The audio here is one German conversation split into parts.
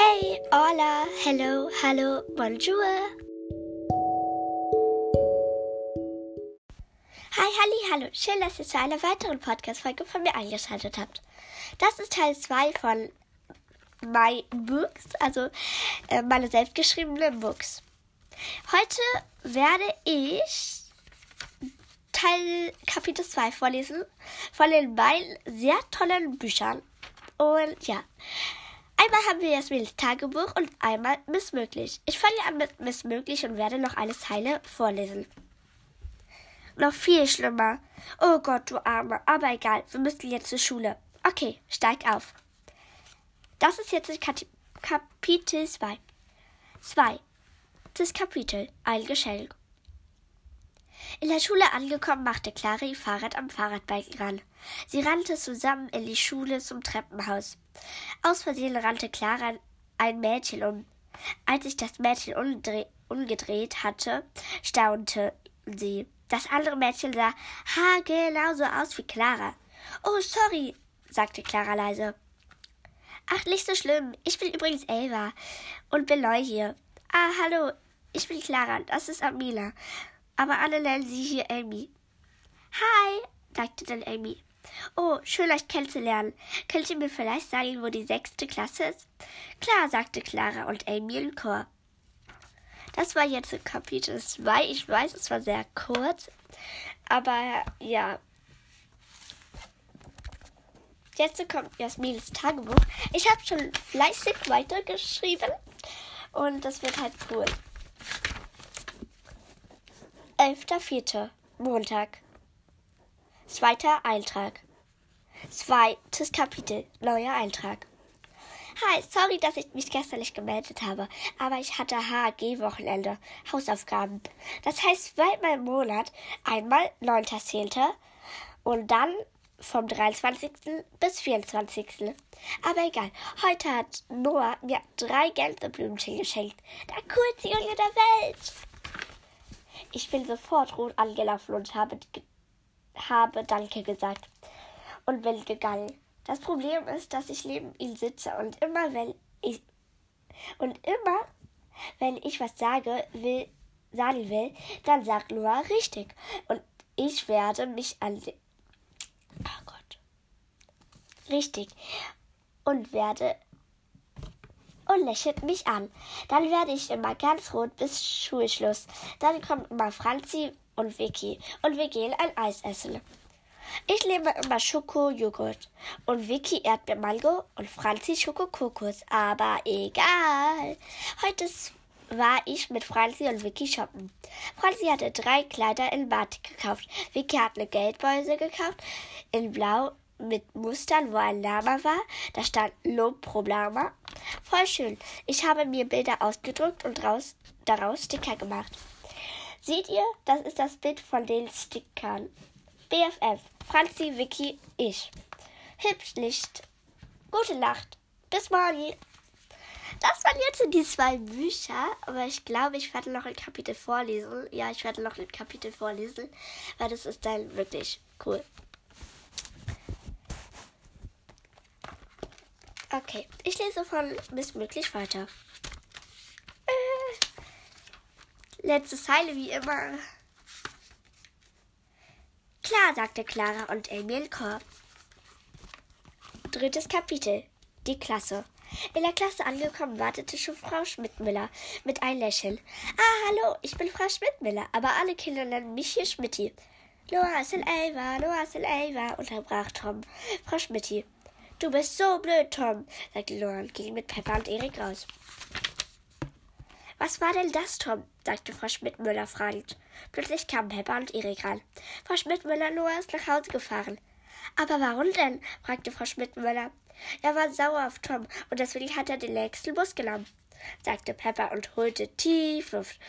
Hey, hola, hello, hallo, bonjour. Hi, halli, hallo. Schön, dass ihr zu einer weiteren Podcast-Folge von mir eingeschaltet habt. Das ist Teil 2 von My Books, also äh, meine selbstgeschriebenen Books. Heute werde ich Teil Kapitel 2 vorlesen von den beiden sehr tollen Büchern. Und ja, einmal haben wir Jasmins Tagebuch und einmal Missmöglich. Ich fange an mit Missmöglich und werde noch eine Zeile vorlesen. Noch viel schlimmer. Oh Gott, du Arme. Aber egal, wir müssen jetzt zur Schule. Okay, steig auf. Das ist jetzt Kat Kapitel 2. 2. Das Kapitel. Ein Geschenk. In der Schule angekommen, machte Clara ihr Fahrrad am Fahrradbalken ran. Sie rannte zusammen in die Schule zum Treppenhaus. Aus Versehen rannte Clara ein Mädchen um. Als sich das Mädchen umgedreht hatte, staunte sie. Das andere Mädchen sah ha genauso aus wie Clara. Oh, sorry, sagte Clara leise. Ach, nicht so schlimm. Ich bin übrigens Elva und bin neu hier. Ah, hallo, ich bin Clara, das ist Amila aber alle nennen sie hier Amy. Hi, sagte dann Amy. Oh, schön euch kennenzulernen. Könnt ihr mir vielleicht sagen, wo die sechste Klasse ist? Klar, sagte Clara und Amy im Chor. Das war jetzt Kapitel 2. Ich weiß, es war sehr kurz. Aber ja. Jetzt kommt Jasmins Tagebuch. Ich habe schon fleißig weitergeschrieben. Und das wird halt cool. 11.04. Montag. Zweiter Eintrag. Zweites Kapitel. Neuer Eintrag. Hi, sorry, dass ich mich gestern nicht gemeldet habe, aber ich hatte HAG-Wochenende, Hausaufgaben. Das heißt zweimal im Monat, einmal 9.10. und dann vom 23. bis 24. Aber egal, heute hat Noah mir drei Gänseblümchen geschenkt. Der coolste Junge der Welt. Ich bin sofort rot angelaufen und habe, habe Danke gesagt und bin gegangen. Das Problem ist, dass ich neben ihm sitze und immer wenn ich und immer wenn ich was sage, will, sagen will, dann sagt Noah richtig. Und ich werde mich an oh Gott. Richtig. Und werde und lächelt mich an. Dann werde ich immer ganz rot bis Schulschluss. Dann kommen immer Franzi und Vicky und wir gehen ein Eis essen. Ich nehme immer Schoko-Joghurt und Vicky Erdbeermango und Franzi Schoko-Kokos. Aber egal. Heute war ich mit Franzi und Vicky shoppen. Franzi hatte drei Kleider in Batik gekauft. Vicky hat eine Geldbörse gekauft in Blau mit Mustern, wo ein Lama war. Da stand Lob pro Lama. Voll schön. Ich habe mir Bilder ausgedruckt und raus, daraus Sticker gemacht. Seht ihr, das ist das Bild von den Stickern. BFF, Franzi, Vicky, ich. Hübsch nicht. Gute Nacht. Bis morgen. Das waren jetzt die zwei Bücher, aber ich glaube, ich werde noch ein Kapitel vorlesen. Ja, ich werde noch ein Kapitel vorlesen, weil das ist dann wirklich cool. Okay, ich lese von missmöglich weiter. Äh, letzte Zeile wie immer. Klar, sagte Clara und Emil Korb. Drittes Kapitel. Die Klasse. In der Klasse angekommen wartete schon Frau Schmidtmüller mit einem Lächeln. Ah, hallo, ich bin Frau Schmidtmüller, aber alle Kinder nennen mich hier Schmidti. Loa ist in Elva, Loa ist in Elva, unterbrach Tom. Frau Schmidti. Du bist so blöd, Tom, sagte Laura und ging mit Pepper und Erik raus. Was war denn das, Tom? sagte Frau Schmidtmüller fragend. Plötzlich kamen Pepper und Erik ran. Frau Schmidtmüller, Noah ist nach Hause gefahren. Aber warum denn? fragte Frau Schmidtmüller. Er war sauer auf Tom und deswegen hat er den nächsten Bus genommen, sagte Pepper und holte tief Luft.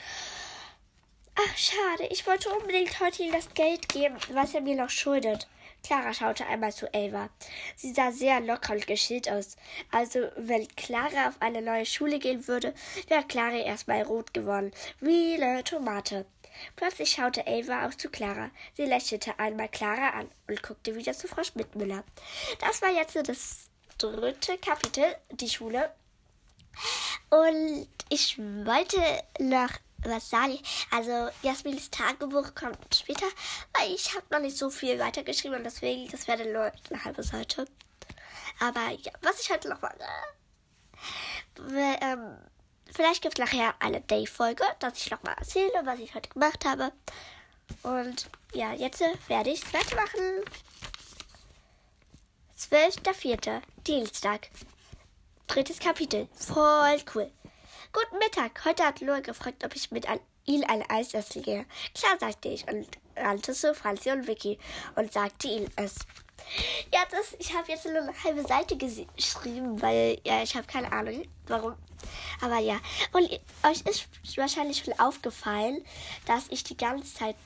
Ach, schade, ich wollte unbedingt heute ihm das Geld geben, was er mir noch schuldet. Clara schaute einmal zu Ava. Sie sah sehr locker und geschillt aus. Also, wenn Clara auf eine neue Schule gehen würde, wäre Clara erstmal rot geworden, wie eine Tomate. Plötzlich schaute Ava auch zu Clara. Sie lächelte einmal Clara an und guckte wieder zu Frau Schmidtmüller. Das war jetzt das dritte Kapitel, die Schule. Und ich wollte noch was sagen. Also Jasmins Tagebuch kommt später, weil ich habe noch nicht so viel weitergeschrieben und deswegen, das wäre nur eine halbe Seite. Aber ja, was ich heute noch mache. Ähm, vielleicht gibt es nachher eine Day-Folge, dass ich nochmal erzähle, was ich heute gemacht habe. Und ja, jetzt werde ich es weitermachen. 12.04. Dienstag. Drittes Kapitel. Voll cool. Guten Mittag. Heute hat Loa gefragt, ob ich mit ihm ein Eis essen gehe. Klar, sagte ich und rannte zu Franzi und Vicky und sagte ihnen es. Ja, das, ich habe jetzt nur eine halbe Seite geschrieben, weil ja, ich habe keine Ahnung, warum. Aber ja, und euch ist wahrscheinlich schon aufgefallen, dass ich die ganze Zeit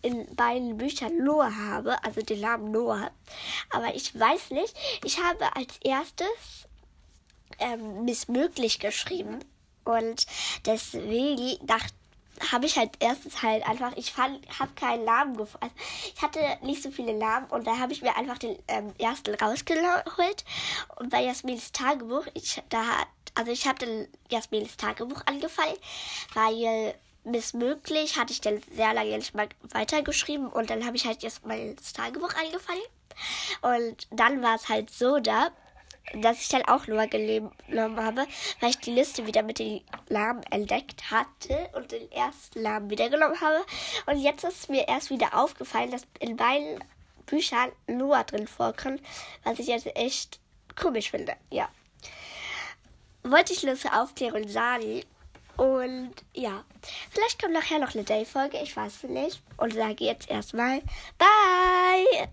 in beiden Büchern Noah habe, also den Namen Noah. Aber ich weiß nicht, ich habe als erstes ähm, missmöglich geschrieben. Und deswegen dachte habe ich halt erstens halt einfach, ich fand, habe keinen Namen gefunden. Also ich hatte nicht so viele Namen und da habe ich mir einfach den ähm, ersten rausgeholt. Und bei Jasmins Tagebuch, ich, da hat, also ich habe dann Jasmins Tagebuch angefangen, weil missmöglich hatte ich dann sehr lange nicht mal weitergeschrieben und dann habe ich halt Jasmins Tagebuch angefangen. Und dann war es halt so da, dass ich dann auch nur genommen habe, weil ich die Liste wieder mit den Namen entdeckt hatte und den ersten Namen wieder genommen habe. Und jetzt ist mir erst wieder aufgefallen, dass in beiden Büchern Noah drin vorkommt, was ich jetzt echt komisch finde. Ja. Wollte ich nur zur Aufklärung sagen. Und ja, vielleicht kommt nachher noch eine Day-Folge, ich weiß es nicht. Und sage jetzt erstmal Bye!